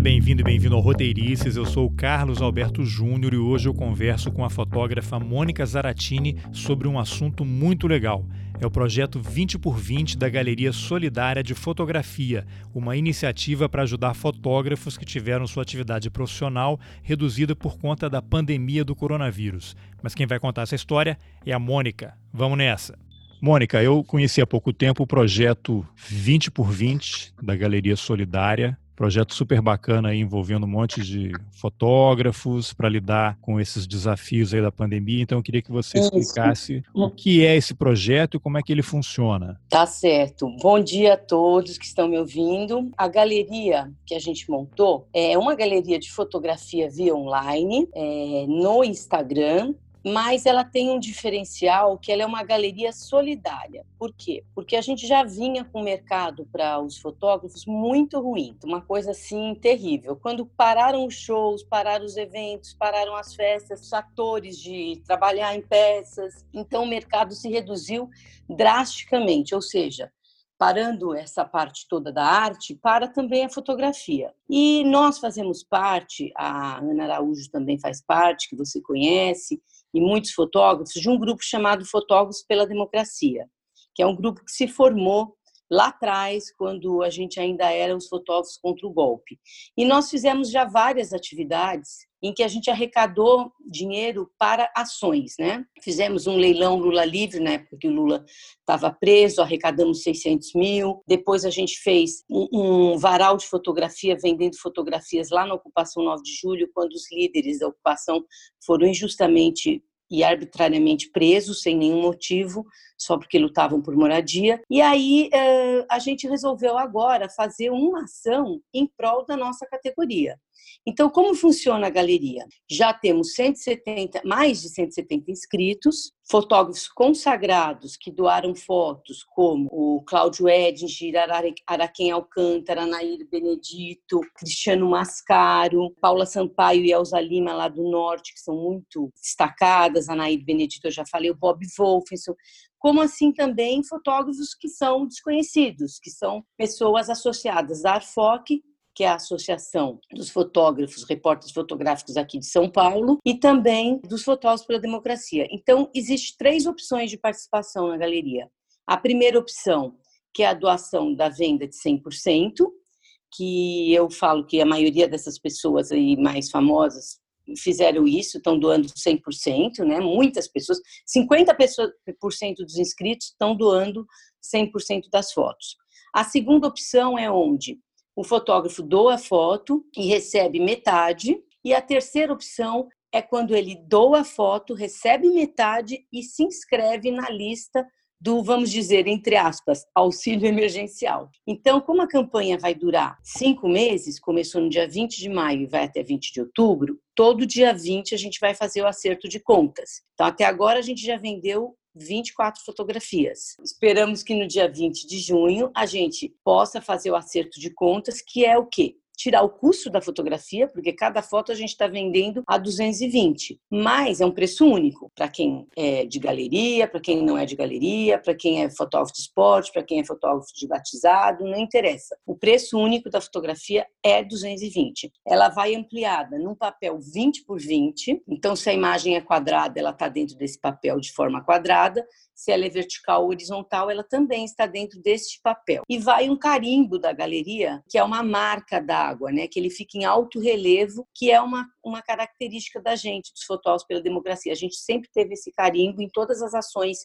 Bem-vindo e bem-vindo ao Roteirices. Eu sou o Carlos Alberto Júnior e hoje eu converso com a fotógrafa Mônica Zaratini sobre um assunto muito legal. É o projeto 20 por 20 da Galeria Solidária de Fotografia, uma iniciativa para ajudar fotógrafos que tiveram sua atividade profissional reduzida por conta da pandemia do coronavírus. Mas quem vai contar essa história é a Mônica. Vamos nessa! Mônica, eu conheci há pouco tempo o projeto 20 por 20 da Galeria Solidária, projeto super bacana aí, envolvendo um monte de fotógrafos para lidar com esses desafios aí da pandemia. Então eu queria que você Isso. explicasse o que é esse projeto e como é que ele funciona. Tá certo. Bom dia a todos que estão me ouvindo. A galeria que a gente montou é uma galeria de fotografia via online é, no Instagram mas ela tem um diferencial que ela é uma galeria solidária. Por quê? Porque a gente já vinha com o mercado para os fotógrafos muito ruim, uma coisa assim terrível. Quando pararam os shows, pararam os eventos, pararam as festas, os atores de trabalhar em peças, então o mercado se reduziu drasticamente, ou seja, parando essa parte toda da arte, para também a fotografia. E nós fazemos parte, a Ana Araújo também faz parte, que você conhece, e muitos fotógrafos, de um grupo chamado Fotógrafos pela Democracia, que é um grupo que se formou lá atrás, quando a gente ainda era os fotógrafos contra o golpe. E nós fizemos já várias atividades em que a gente arrecadou dinheiro para ações, né? Fizemos um leilão Lula livre, na época que o Lula estava preso, arrecadamos 600 mil. Depois a gente fez um, um, varal de fotografia, vendendo fotografias lá na ocupação 9 de julho, quando os líderes da ocupação foram injustamente e arbitrariamente presos sem nenhum motivo, só porque lutavam por moradia. E aí a gente resolveu agora fazer uma ação em prol da nossa categoria. Então, como funciona a galeria? Já temos 170, mais de 170 inscritos, fotógrafos consagrados que doaram fotos, como o Cláudio Edinger, Araquém Alcântara, Nair Benedito, Cristiano Mascaro, Paula Sampaio e Elza Lima, lá do Norte, que são muito destacadas, a Nair Benedito, eu já falei, o Bob Wolfenson, como assim também fotógrafos que são desconhecidos, que são pessoas associadas à ARFOC que é a Associação dos Fotógrafos, Repórteres Fotográficos aqui de São Paulo, e também dos Fotógrafos pela Democracia. Então, existem três opções de participação na galeria. A primeira opção, que é a doação da venda de 100%, que eu falo que a maioria dessas pessoas aí mais famosas fizeram isso, estão doando 100%, né? Muitas pessoas, 50% dos inscritos estão doando 100% das fotos. A segunda opção é onde o fotógrafo doa a foto e recebe metade. E a terceira opção é quando ele doa a foto, recebe metade e se inscreve na lista do, vamos dizer, entre aspas, auxílio emergencial. Então, como a campanha vai durar cinco meses, começou no dia 20 de maio e vai até 20 de outubro, todo dia 20 a gente vai fazer o acerto de contas. Então, até agora a gente já vendeu 24 fotografias. Esperamos que no dia 20 de junho a gente possa fazer o acerto de contas, que é o quê? Tirar o custo da fotografia, porque cada foto a gente está vendendo a 220, mas é um preço único para quem é de galeria, para quem não é de galeria, para quem é fotógrafo de esporte, para quem é fotógrafo de batizado, não interessa. O preço único da fotografia é 220. Ela vai ampliada num papel 20 por 20, então se a imagem é quadrada, ela está dentro desse papel de forma quadrada, se ela é vertical ou horizontal, ela também está dentro deste papel. E vai um carimbo da galeria, que é uma marca d'água, né? que ele fica em alto relevo, que é uma, uma característica da gente, dos fotógrafos pela democracia. A gente sempre teve esse carimbo em todas as ações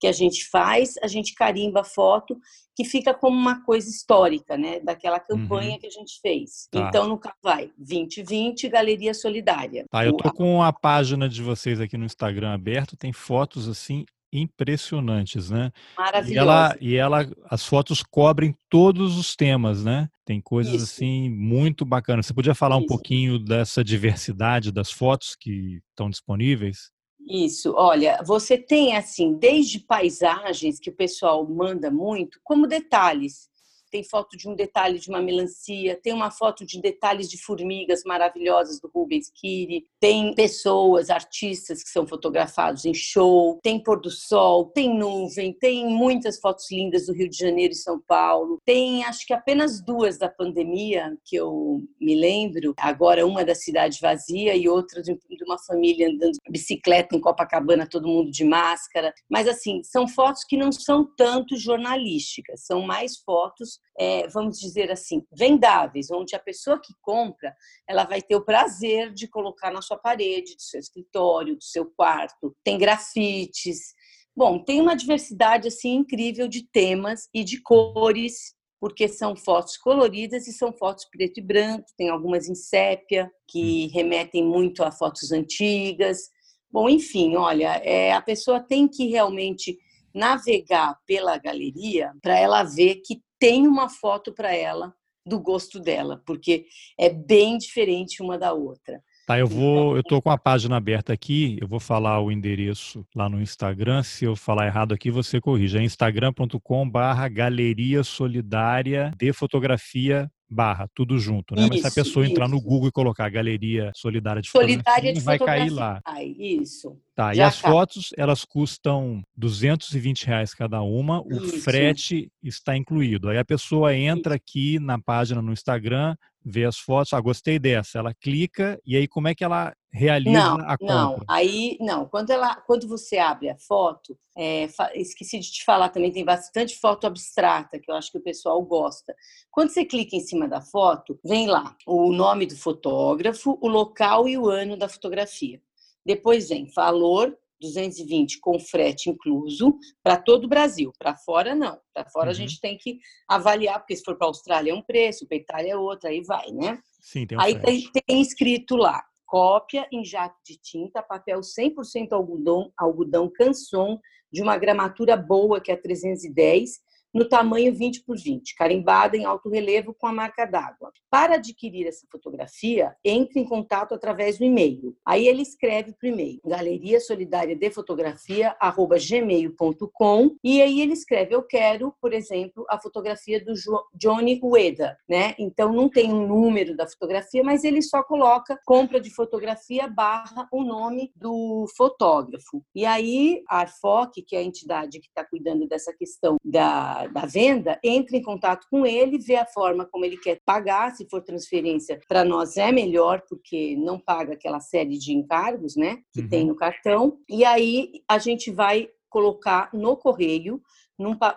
que a gente faz, a gente carimba a foto, que fica como uma coisa histórica, né, daquela campanha uhum. que a gente fez. Tá. Então, no vai 2020 Galeria Solidária. Tá, eu tô com a página de vocês aqui no Instagram aberto, tem fotos assim impressionantes, né? Maravilhoso. E ela, e ela, as fotos cobrem todos os temas, né? Tem coisas Isso. assim muito bacanas. Você podia falar Isso. um pouquinho dessa diversidade das fotos que estão disponíveis? Isso, olha, você tem assim, desde paisagens que o pessoal manda muito, como detalhes. Tem foto de um detalhe de uma melancia, tem uma foto de detalhes de formigas maravilhosas do Rubens Kiri, tem pessoas, artistas que são fotografados em show, tem pôr do sol, tem nuvem, tem muitas fotos lindas do Rio de Janeiro e São Paulo, tem acho que apenas duas da pandemia que eu me lembro, agora uma da cidade vazia e outra de uma família andando de bicicleta em Copacabana, todo mundo de máscara, mas assim, são fotos que não são tanto jornalísticas, são mais fotos, é, vamos dizer assim, vendáveis, onde a pessoa que compra, ela vai ter o prazer de colocar na sua parede, do seu escritório, do seu quarto. Tem grafites. Bom, tem uma diversidade assim incrível de temas e de cores, porque são fotos coloridas e são fotos preto e branco, tem algumas em sépia, que remetem muito a fotos antigas. Bom, enfim, olha, é, a pessoa tem que realmente navegar pela galeria para ela ver que tem uma foto para ela do gosto dela, porque é bem diferente uma da outra. Tá, eu vou, eu tô com a página aberta aqui, eu vou falar o endereço lá no Instagram, se eu falar errado aqui você corrija, é instagram.com/barra Galeria Solidária de Fotografia barra, tudo junto, né? Isso, Mas se a pessoa isso. entrar no Google e colocar Galeria Solidária de Solidária de vai cair lá. Isso. Tá, Já e as fotos, elas custam 220 reais cada uma, o isso. frete está incluído. Aí a pessoa entra aqui na página no Instagram, vê as fotos, ah, gostei dessa, ela clica e aí como é que ela realiza não, a compra? Não, aí não. Quando ela, quando você abre a foto, é, esqueci de te falar também tem bastante foto abstrata que eu acho que o pessoal gosta. Quando você clica em cima da foto, vem lá o nome do fotógrafo, o local e o ano da fotografia. Depois vem valor 220 com frete incluso para todo o Brasil. Para fora, não. Para fora uhum. a gente tem que avaliar, porque se for para a Austrália é um preço, para a Itália é outro, aí vai, né? Sim, tem um Aí tem, tem, escrito lá, cópia em jato de tinta, papel 100% algodão, algodão canson, de uma gramatura boa, que é 310, no tamanho 20 por 20, carimbada em alto relevo com a marca d'água. Para adquirir essa fotografia, entre em contato através do e-mail. Aí ele escreve para o e-mail, Galeria Solidária de Fotografia, arroba gmail.com, e aí ele escreve, eu quero, por exemplo, a fotografia do Johnny Ueda, né? Então não tem um número da fotografia, mas ele só coloca compra de fotografia barra o nome do fotógrafo. E aí a Arfoc, que é a entidade que está cuidando dessa questão da da, venda, entre em contato com ele, vê a forma como ele quer pagar, se for transferência, para nós é melhor, porque não paga aquela série de encargos né, que uhum. tem no cartão, e aí a gente vai colocar no correio,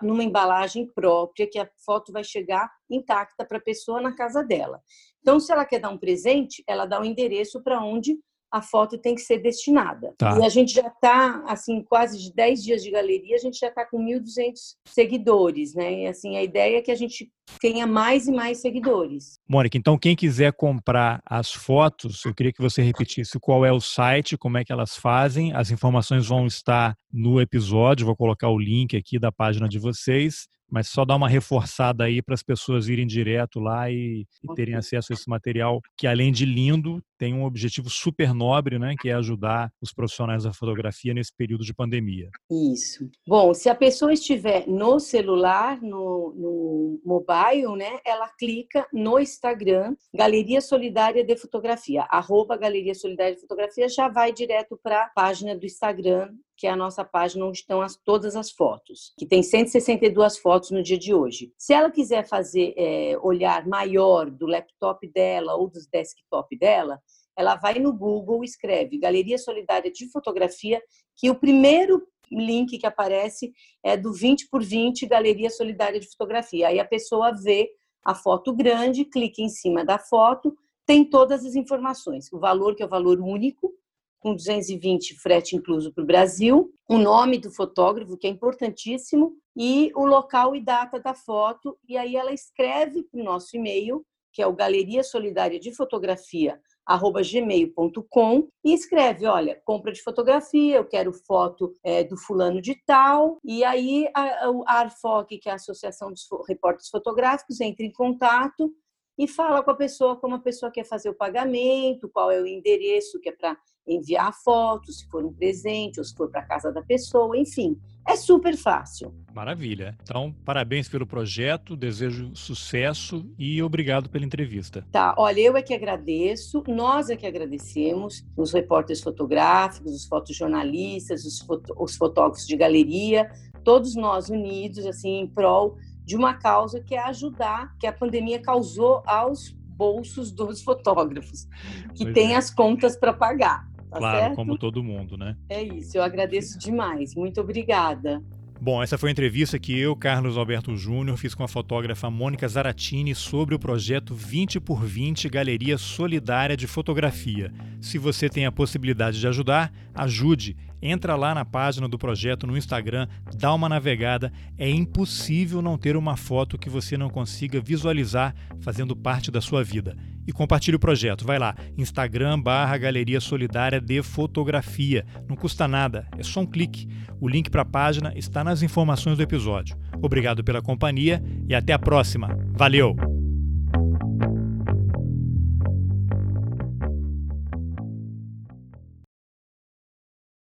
numa embalagem própria, que a foto vai chegar intacta para a pessoa na casa dela. Então, se ela quer dar um presente, ela dá o um endereço para onde a foto tem que ser destinada. Tá. E a gente já está, assim, quase de 10 dias de galeria, a gente já está com 1.200 seguidores, né? E, assim, a ideia é que a gente tenha mais e mais seguidores. Mônica, então quem quiser comprar as fotos, eu queria que você repetisse qual é o site, como é que elas fazem. As informações vão estar no episódio, vou colocar o link aqui da página de vocês mas só dar uma reforçada aí para as pessoas irem direto lá e, e, terem acesso a esse material que além de lindo tem um objetivo super nobre, né, que é ajudar os profissionais da fotografia nesse período de pandemia. Isso. Bom, se a pessoa estiver no celular, no, no mobile, né, ela clica no Instagram Galeria Solidária de Fotografia, arroba Galeria Solidária de Fotografia, já vai direto para a página do Instagram que é a nossa página onde estão as, todas as fotos, que tem 162 fotos no dia de hoje. Se ela quiser fazer é, olhar maior do laptop dela ou dos desktop dela, ela vai no Google, escreve Galeria Solidária de Fotografia, que o primeiro link que aparece é do 20 por 20 Galeria Solidária de Fotografia. Aí a pessoa vê a foto grande, clica em cima da foto, tem todas as informações. O valor, que é o valor único, com 220 frete incluso para o Brasil, o nome do fotógrafo, que é importantíssimo, e o local e data da foto. E aí ela escreve para o nosso e-mail, que é o Galeria Solidária de Fotografia, arroba gmail.com e escreve, olha, compra de fotografia, eu quero foto é, do fulano de tal, e aí a, a ARFOC, que é a Associação dos Repórteres Fotográficos, entra em contato e fala com a pessoa como a pessoa quer fazer o pagamento, qual é o endereço que é para enviar a foto, se for um presente ou se for para casa da pessoa, enfim. É super fácil. Maravilha. Então, parabéns pelo projeto, desejo sucesso e obrigado pela entrevista. Tá, olha, eu é que agradeço, nós é que agradecemos, os repórteres fotográficos, os fotojornalistas, os, foto, os fotógrafos de galeria, todos nós unidos, assim, em prol de uma causa que é ajudar, que a pandemia causou aos bolsos dos fotógrafos, que pois têm é. as contas para pagar. Tá claro, certo? como todo mundo, né? É isso, eu agradeço demais. Muito obrigada. Bom, essa foi a entrevista que eu, Carlos Alberto Júnior, fiz com a fotógrafa Mônica Zaratini sobre o projeto 20 por 20 Galeria Solidária de Fotografia. Se você tem a possibilidade de ajudar, ajude. Entra lá na página do projeto no Instagram, dá uma navegada. É impossível não ter uma foto que você não consiga visualizar fazendo parte da sua vida e compartilhe o projeto. Vai lá, Instagram barra Galeria Solidária de Fotografia. Não custa nada, é só um clique. O link para a página está nas informações do episódio. Obrigado pela companhia e até a próxima. Valeu!